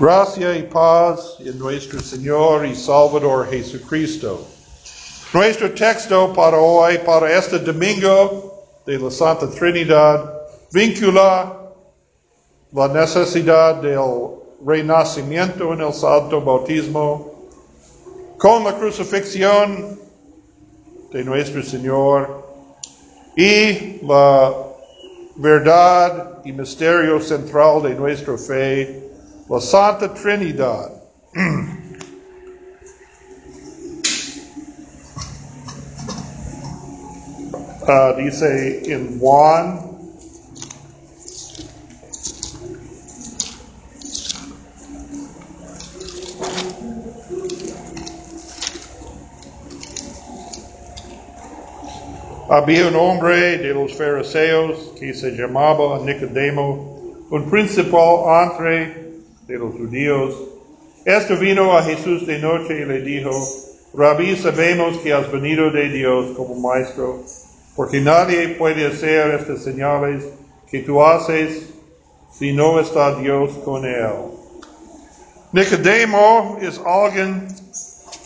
Gracia y paz en nuestro Señor y Salvador Jesucristo. Nuestro texto para hoy, para este domingo de la Santa Trinidad, vincula la necesidad del renacimiento en el Santo Bautismo con la crucifixión de nuestro Señor y la verdad y misterio central de nuestra fe, la Santa Trinidad. Uh, dice Juan Había un hombre de los fariseos que se llamaba Nicodemo, un principal entre de los judíos. Este vino a Jesús de noche y le dijo, Rabí, sabemos que has venido de Dios como maestro, porque nadie puede hacer estas señales que tú haces si no está Dios con él. Nicodemo es alguien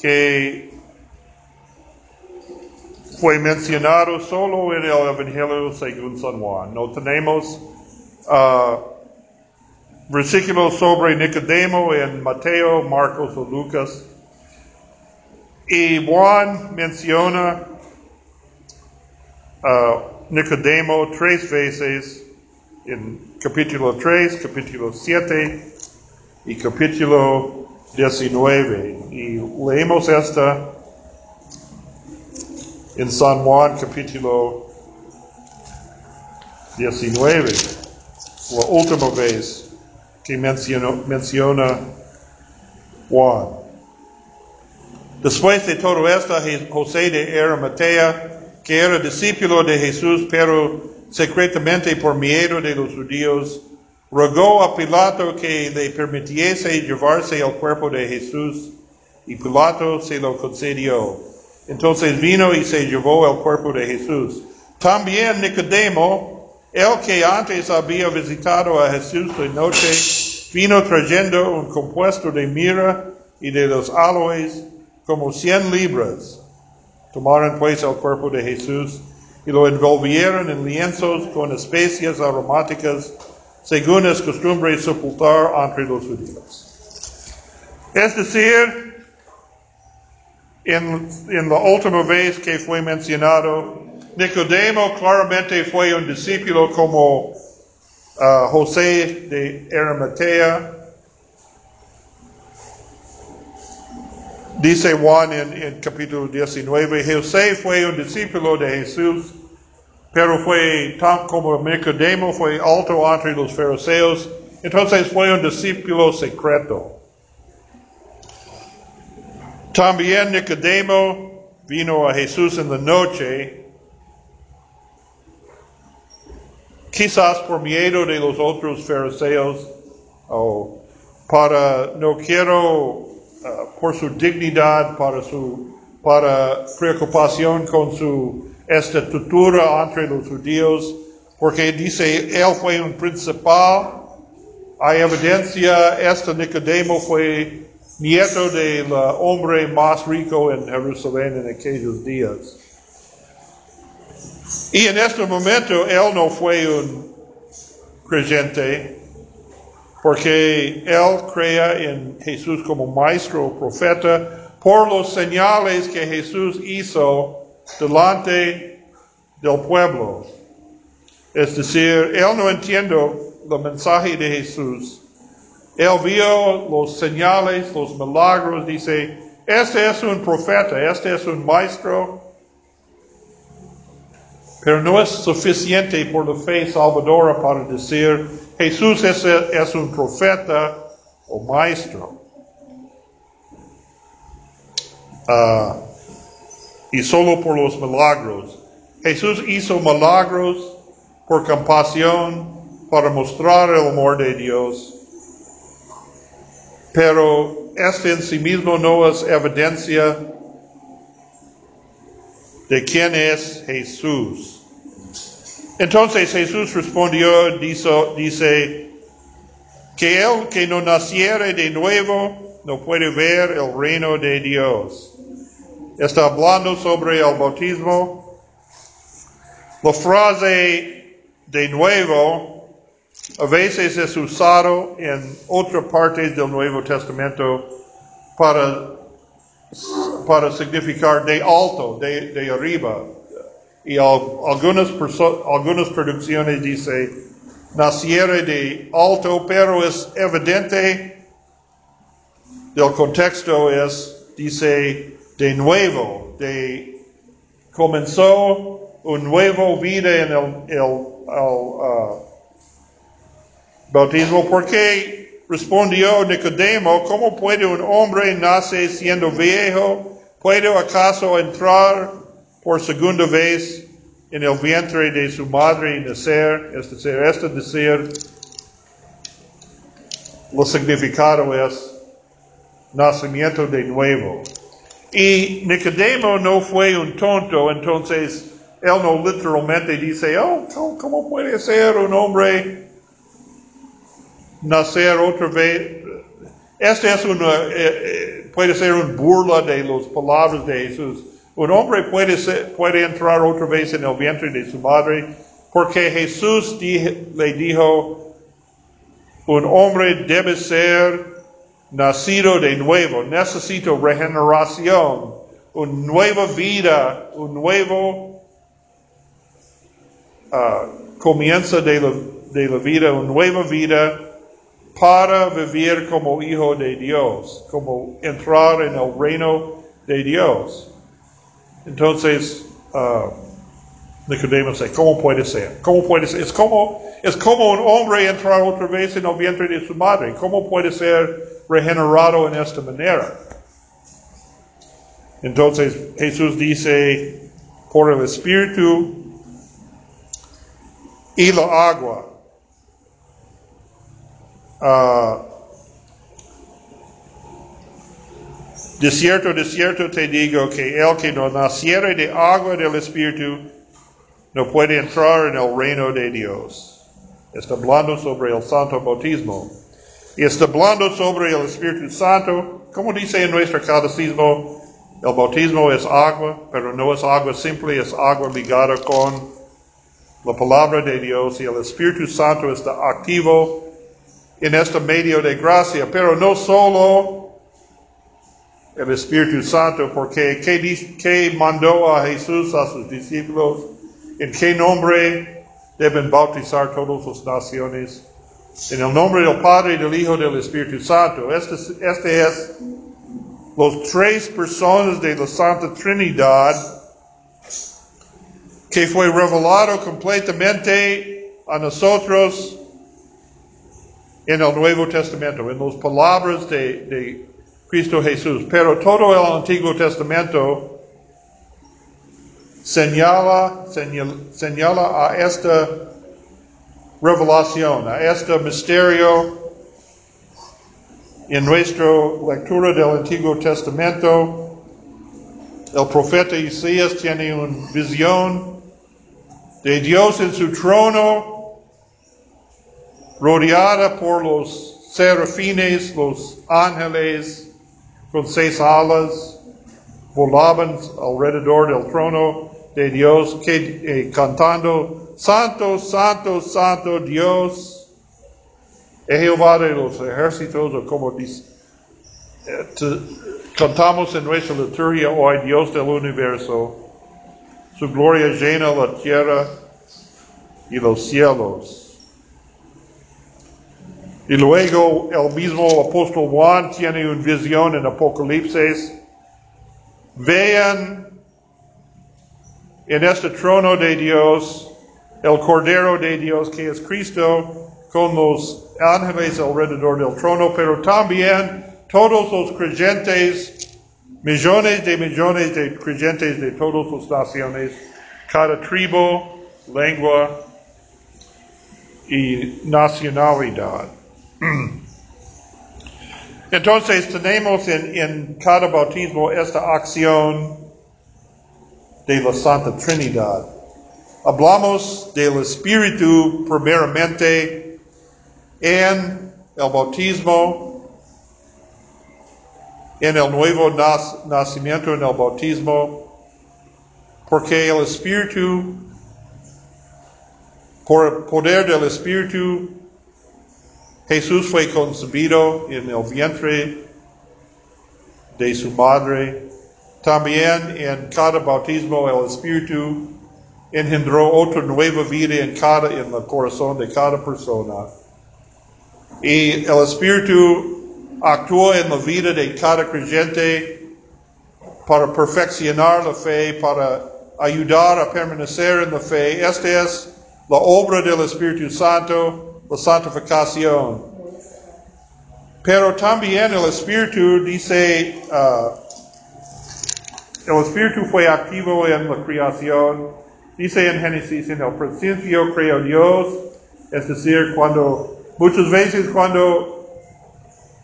que fue mencionado solo en el Evangelio según San Juan. No tenemos uh, versículos sobre Nicodemo en Mateo, Marcos o Lucas. Y Juan menciona uh, Nicodemo tres veces en capítulo 3, capítulo 7 y capítulo 19. Y leemos esta en San Juan capítulo 19, la última vez que menciona Juan. Después de todo esto, José de Arimatea, que era discípulo de Jesús, pero secretamente por miedo de los judíos, rogó a Pilato que le permitiese llevarse el cuerpo de Jesús, y Pilato se lo concedió. Entonces vino y se llevó el cuerpo de Jesús. También Nicodemo, el que antes había visitado a Jesús de noche, vino trayendo un compuesto de mira y de los aloes como cien libras. Tomaron pues el cuerpo de Jesús y lo envolvieron en lienzos con especias aromáticas, según es costumbre sepultar entre los judíos. Es decir, en, la última vez que fue mencionado, Nicodemo claramente fue un discípulo como uh, José de Arimatea. Dice Juan en, en, capítulo 19, José fue un discípulo de Jesús, pero fue tan como Nicodemo, fue alto entre los fariseos, entonces fue un discípulo secreto. También Nicodemo vino a Jesús en la noche, quizás por miedo de los otros fariseos, o para, no quiero, uh, por su dignidad, para su, para preocupación con su estatura entre los judíos, porque dice, él fue un principal, hay evidencia, este Nicodemo fue nieto del hombre más rico en Jerusalén en aquellos días. Y en este momento él no fue un creyente porque él crea en Jesús como maestro, profeta, por los señales que Jesús hizo delante del pueblo. Es decir, él no entiende el mensaje de Jesús él vio los señales, los milagros, dice, este es un profeta, este es un maestro, pero no es suficiente por la fe salvadora para decir, Jesús es, un profeta o maestro. Uh, y solo por los milagros. Jesús hizo milagros por compasión, para mostrar el amor de Dios pero este en sí mismo no es evidencia de quién es Jesús. Entonces Jesús respondió, dice, dice que el que no naciere de nuevo no puede ver el reino de Dios. Está hablando sobre el bautismo. La frase de nuevo a veces es usado en otras partes del Nuevo Testamento para, para significar de alto, de arriba. Y algunas, algunas traducciones dice naciere de alto, pero es evidente del contexto es, dice, de nuevo, de comenzó un nuevo vida en el, el, uh, bautismo, porque respondió Nicodemo, ¿cómo puede un hombre nacer siendo viejo? ¿Puede acaso entrar por segunda vez en el vientre de su madre y nacer, es decir, este decir, lo significado es nacimiento de nuevo. Y Nicodemo no fue un tonto, entonces él no literalmente dice, oh, ¿cómo puede ser un hombre nacer otra vez? Este es una, eh, eh, puede ser un burla de las palabras de Jesús. Un hombre puede, puede entrar otra vez en el vientre de su madre porque Jesús le dijo, un hombre debe ser nacido de nuevo, necesito regeneración, una nueva vida, un nuevo uh, comienzo de la, de la vida, una nueva vida para vivir como hijo de Dios, como entrar en el reino de Dios. Entonces, uh, Nicodemo dice, ¿cómo puede ser? ¿Cómo puede ser? Es como, es como un hombre entrar otra vez en el vientre de su madre. ¿Cómo puede ser regenerado en esta manera? Entonces Jesús dice, por el Espíritu y la agua. Uh, De cierto, de cierto te digo que el que no naciere de agua del Espíritu no puede entrar en el reino de Dios. Está hablando sobre el santo bautismo. Y está hablando sobre el Espíritu Santo. Como dice en nuestro catecismo, el bautismo es agua, pero no es agua simple, es agua ligada con la palabra de Dios y el Espíritu Santo está activo en este medio de gracia, pero no solo el Espíritu Santo, porque ¿qué, mandó a Jesús a sus discípulos? ¿En qué nombre deben bautizar todas las naciones? En el nombre del Padre, del Hijo, del Espíritu Santo. Este, este es los tres personas de la Santa Trinidad que fue revelado completamente a nosotros en el Nuevo Testamento, en las palabras de Cristo Jesús. Pero todo el Antiguo Testamento señala, señala a esta revelación, a este misterio en nuestra lectura del Antiguo Testamento. El profeta Isaías tiene una visión de Dios en su trono, rodeada por los serafines, los ángeles, con seis alas, volaban alrededor del trono de Dios, que, eh, cantando, Santo, Santo, Santo Dios, Jehová de los ejércitos, o como dice, eh, cantamos en nuestra liturgia hoy, Dios del universo, su gloria llena la tierra y los cielos. Y luego el mismo apóstol Juan tiene una visión en Apocalipsis. Vean en este trono de Dios el Cordero de Dios que es Cristo con los ángeles alrededor del trono, pero también todos los creyentes, millones de millones de creyentes de todas las naciones, cada tribu, lengua y nacionalidad. Entonces tenemos en, cada bautismo esta acción de la Santa Trinidad. Hablamos del Espíritu primeramente en el bautismo, en el nuevo nacimiento en el bautismo, porque el Espíritu, por el poder del Espíritu, Jesús fue concebido en el vientre de su madre. También en cada bautismo el Espíritu engendró otra nueva vida en cada, en el corazón de cada persona. Y el Espíritu actúa en la vida de cada creyente para perfeccionar la fe, para ayudar a permanecer en la fe. Esta es la obra del Espíritu Santo, la santificación. Pero también el Espíritu dice, uh, el Espíritu fue activo en la creación. Dice en Génesis, en el principio creó Dios, es decir, cuando muchas veces cuando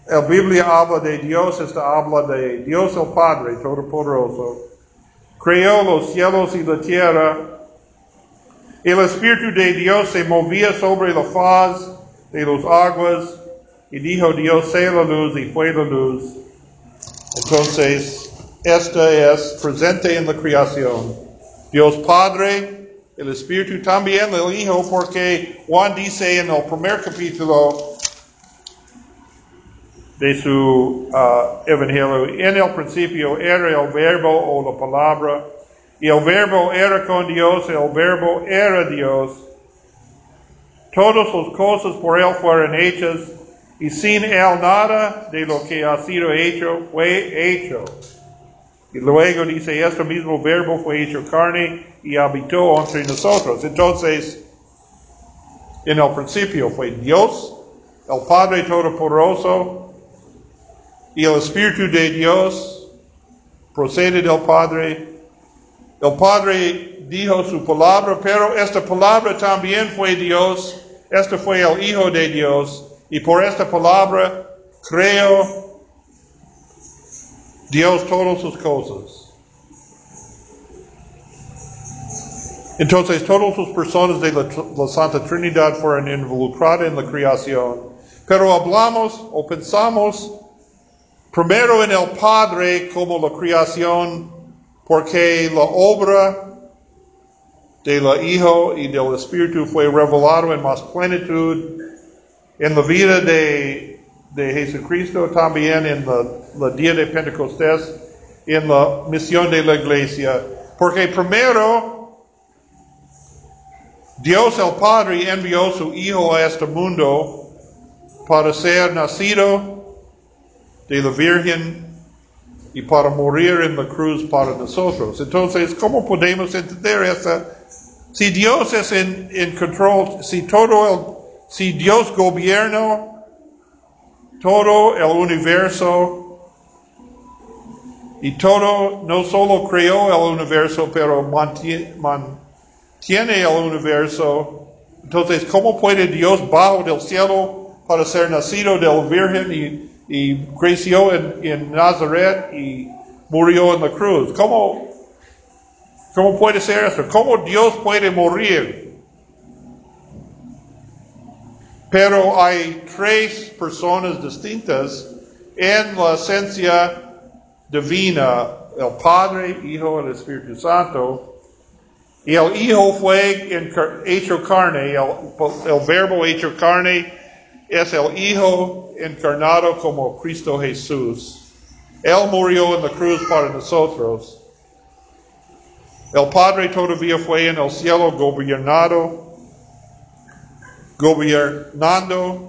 la Biblia habla de Dios, esta habla de Dios el Padre Todopoderoso. Creó los cielos y la tierra. El Espíritu de Dios se movía sobre la faz de las aguas y dijo Dios sea la luz y fue la luz. Entonces, esta es presente en la creación. Dios Padre, el Espíritu también, el Hijo, porque Juan dice en el primer capítulo de su uh, Evangelio, en el principio era el verbo o la palabra, y el verbo era con Dios, el verbo era Dios. Todas las cosas por Él fueron hechas, y sin Él nada de lo que ha sido hecho fue hecho. Y luego dice, este mismo verbo fue hecho carne y habitó entre nosotros. Entonces, en el principio fue Dios, el Padre Todopoderoso, y el Espíritu de Dios procede del Padre. El Padre dijo su palabra, pero esta palabra también fue Dios. Este fue el Hijo de Dios. Y por esta palabra creo Dios todas sus cosas. Entonces todas las personas de la, la, Santa Trinidad fueron involucradas en la creación. Pero hablamos o pensamos primero en el Padre como la creación, porque la obra del Hijo y del Espíritu fue revelado en más plenitud en la vida de, de Jesucristo, también en la, la, día de Pentecostés, en la misión de la iglesia. Porque primero, Dios el Padre envió su Hijo a este mundo para ser nacido de la Virgen y para morir en la cruz para nosotros. Entonces, ¿cómo podemos entender eso? Si Dios es en, en control, si todo el si Dios gobierna todo el universo y todo, no solo creó el universo, pero mantiene, mantiene el universo, entonces, ¿cómo puede Dios bajo del cielo para ser nacido de la Virgen y, y creció en, en, Nazaret y murió en la cruz? ¿Cómo, ¿Cómo puede ser eso? ¿Cómo Dios puede morir? Pero hay tres personas distintas en la esencia divina, el Padre, Hijo, el Espíritu Santo. Y el Hijo fue hecho carne, el, el, verbo hecho carne es el Hijo encarnado como Cristo Jesús. Él murió en la cruz para nosotros. El Padre todavía fue en el cielo gobernado gobernando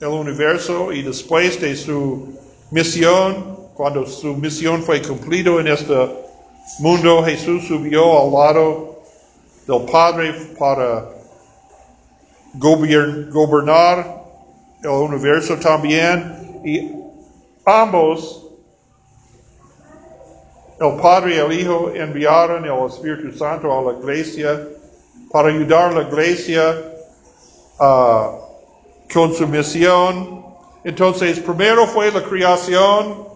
el universo y después de su misión, cuando su misión fue cumplido en este mundo, Jesús subió al lado del Padre para gobernar el universo también y ambos, el Padre y el Hijo, enviaron el Espíritu Santo a la iglesia para ayudar a la iglesia Uh, con su misión. Entonces, primero fue la creación,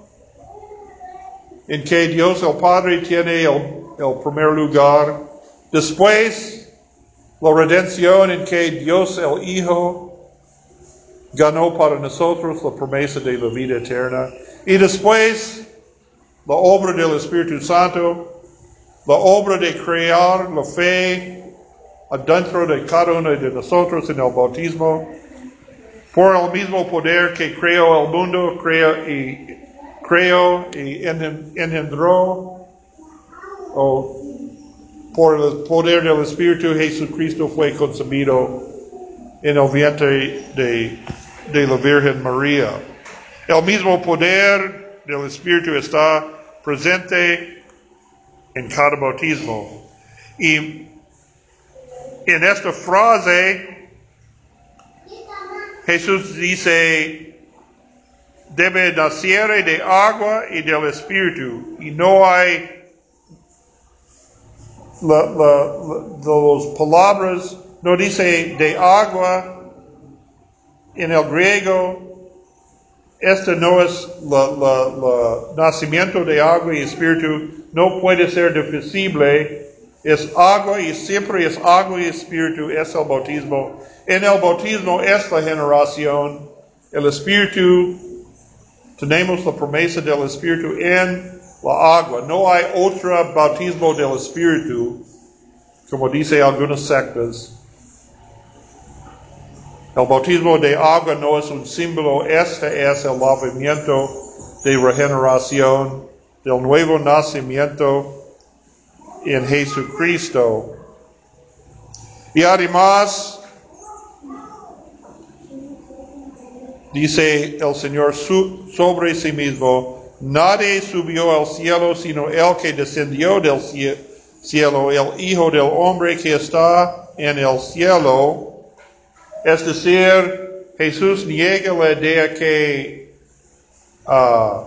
en que Dios el Padre tiene el primer lugar. Después, la redención en que Dios el Hijo ganó para nosotros la promesa de la vida eterna. Y después, la obra del Espíritu Santo, la obra de crear la fe adentro de cada uno de nosotros en el bautismo, por el mismo poder que creó el mundo, creó y, creó y engendró, o por el poder del Espíritu, Jesucristo fue concebido en el vientre de, de la Virgen María. El mismo poder del Espíritu está presente en cada bautismo. Y en esta frase, Jesús dice, debe nacer de agua y del Espíritu. Y no hay la, las palabras, no dice de agua en el griego. Este no es el nacimiento de agua y espíritu, no puede ser divisible. Es agua y siempre es agua y espíritu, es el bautismo. En el bautismo es la generación. El espíritu, tenemos la promesa del espíritu en la agua. No hay otro bautismo del Espíritu, como dice algunas sectas. El bautismo de agua no es un símbolo, este es el lavamiento de regeneración, del nuevo nacimiento en Jesucristo. Y además, dice el Señor sobre sí mismo, Nadie subió al cielo sino el que descendió del cielo, el Hijo del Hombre que está en el cielo. Es decir, Jesús niega la idea que uh,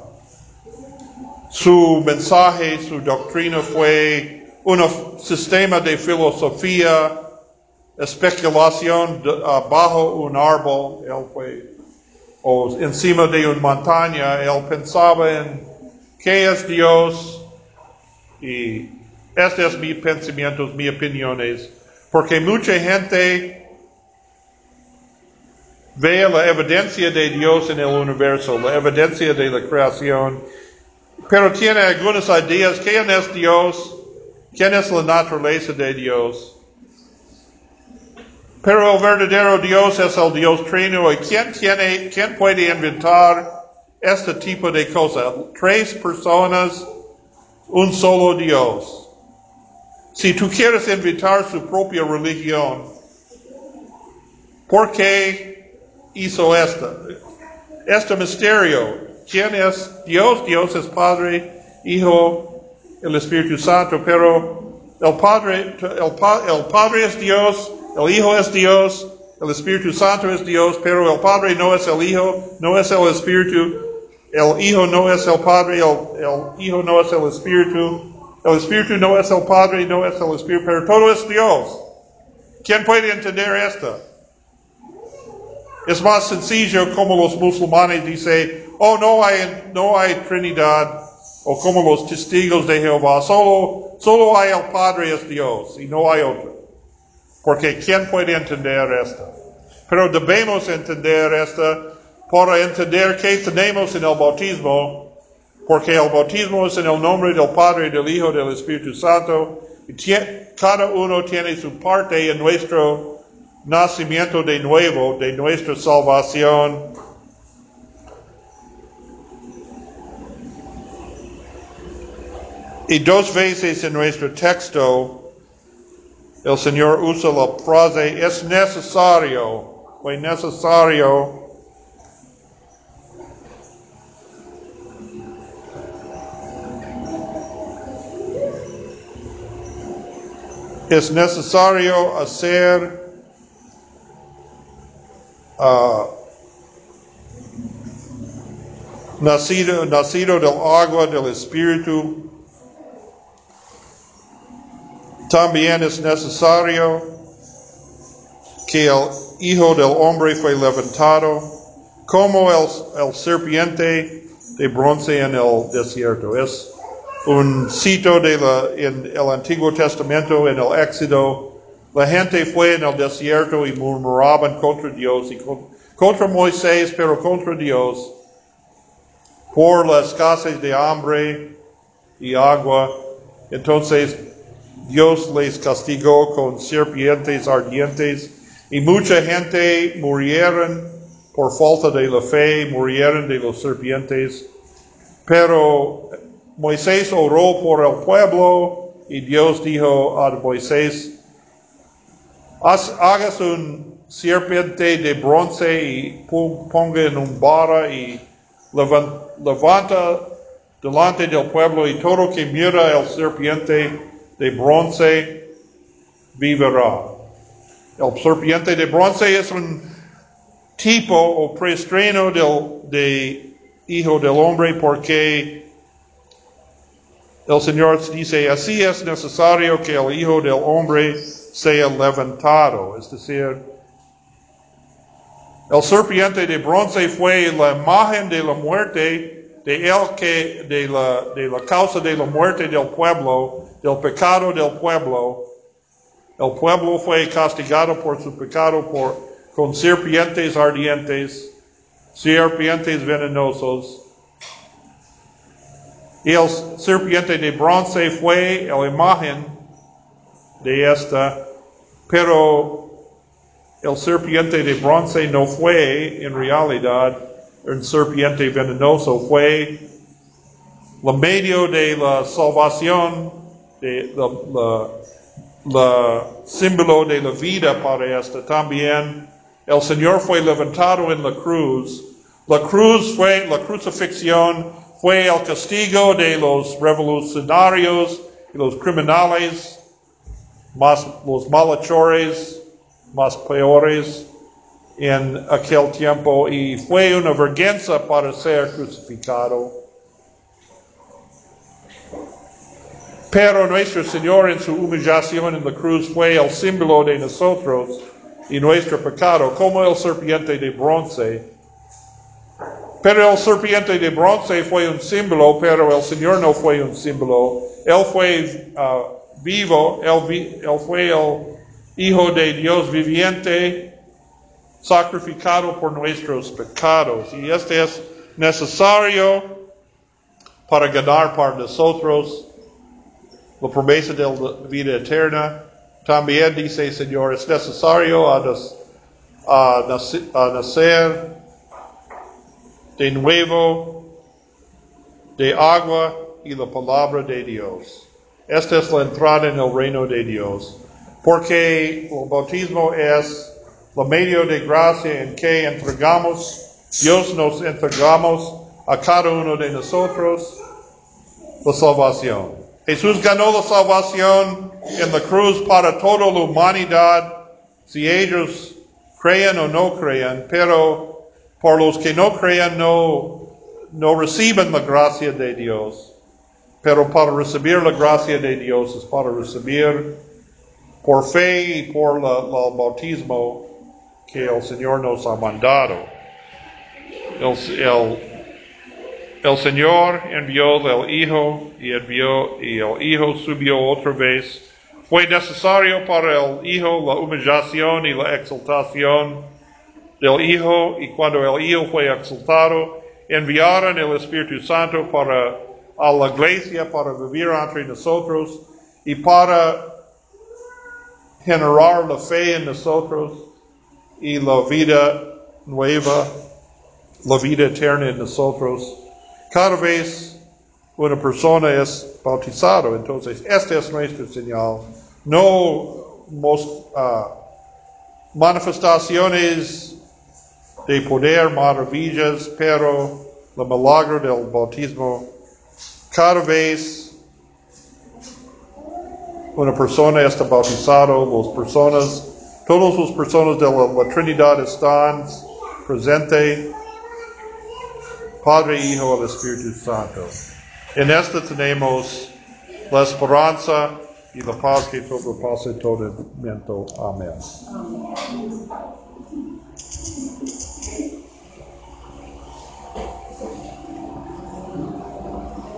su mensaje, su doctrina fue un sistema de filosofía, especulación uh, bajo un árbol. Él fue o encima de una montaña, él pensaba en qué es Dios y estos son mis pensamientos, mis opiniones, porque mucha gente ve la evidencia de Dios en el universo, la evidencia de la creación, pero tiene algunas ideas, ¿quién es Dios? ¿Quién es la naturaleza de Dios? Pero el verdadero Dios es el Dios trino. ¿Y quién, tiene, quién puede inventar este tipo de cosas? Tres personas, un solo Dios. Si tú quieres inventar su propia religión, ¿por qué hizo esto? Este misterio. ¿Quién es Dios? Dios es Padre, Hijo, el Espíritu Santo, pero el Padre, el, el Padre es Dios, el Hijo es Dios, el Espíritu Santo es Dios, pero el Padre no es el Hijo, no es el Espíritu, el Hijo no es el Padre, el, Hijo no es el Espíritu, el Espíritu no es el Padre, no es el Espíritu, pero todo es Dios. ¿Quién puede entender esto? Es más sencillo como los musulmanes dicen, oh, no hay, no hay Trinidad, o como los testigos de Jehová, solo, solo hay el Padre es Dios y no hay otro. Porque ¿quién puede entender esto? Pero debemos entender esto para entender qué tenemos en el bautismo, porque el bautismo es en el nombre del Padre, del Hijo, del Espíritu Santo. Y cada uno tiene su parte en nuestro nacimiento de nuevo, de nuestra salvación. Y dos veces en nuestro texto el Señor usa la frase es necesario, fue necesario es necesario hacer uh, nacido, del agua del Espíritu También es necesario que el Hijo del Hombre fue levantado como el, serpiente de bronce en el desierto. Es un cito de en el Antiguo Testamento, en el Éxodo. La gente fue en el desierto y murmuraban contra Dios y contra Moisés, pero contra Dios, por la escasez de hambre y agua. Entonces Dios les castigó con serpientes ardientes y mucha gente murieron por falta de la fe, murieron de los serpientes. Pero Moisés oró por el pueblo y Dios dijo a Moisés, hagas un serpiente de bronce y ponga en un vara y levanta delante del pueblo y todo que mira el serpiente de bronce vivirá. El serpiente de bronce es un tipo o preestreno del, de hijo del hombre porque el Señor dice, así es necesario que el hijo del hombre sea levantado. Es decir, el serpiente de bronce fue la imagen de la muerte de que, de la, de la causa de la muerte del pueblo, del pecado del pueblo. El pueblo fue castigado por su pecado por, con serpientes ardientes, serpientes venenosos. Y el serpiente de bronce fue la imagen de esta, pero el serpiente de bronce no fue en realidad un serpiente venenoso, fue la medio de la salvación, de la símbolo de la vida para esta. También el Señor fue levantado en la cruz. La cruz fue, la crucifixión fue el castigo de los revolucionarios y los criminales, más, los malhechores, más peores en aquel tiempo y fue una vergüenza para ser crucificado. Pero nuestro Señor en su humillación en la cruz fue el símbolo de nosotros y nuestro pecado, como el serpiente de bronce. Pero el serpiente de bronce fue un símbolo, pero el Señor no fue un símbolo. Él fue uh, vivo, él, él fue el Hijo de Dios viviente, sacrificado por nuestros pecados. Y este es necesario para ganar para nosotros la promesa de la vida eterna. También dice Señor, es necesario a, nacer de nuevo de agua y la palabra de Dios. Esta es la entrada en el reino de Dios. Porque el bautismo es la medio de gracia en que entregamos, Dios nos entregamos a cada uno de nosotros la salvación. Jesús ganó la salvación en la cruz para toda la humanidad, si ellos crean o no crean, pero por los que no crean no, no reciben la gracia de Dios. Pero para recibir la gracia de Dios es para recibir por fe y por el bautismo que el Señor nos ha mandado. el Señor envió el Hijo y envió y el Hijo subió otra vez. Fue necesario para el Hijo la humillación y la exaltación del Hijo y cuando el Hijo fue exaltado, enviaron el Espíritu Santo para a la iglesia para vivir entre nosotros y para generar la fe en nosotros y la vida nueva, la vida eterna en nosotros. Cada vez una persona es bautizado, entonces este es nuestro señal. No uh, manifestaciones de poder, maravillas, pero el milagro del bautismo. Cada vez una persona está bautizada, las personas, todas las personas de la, Trinidad están presentes, Padre, Hijo, el Espíritu Santo. En esto tenemos la esperanza y la paz que todo todo el momento. Amén. Amén.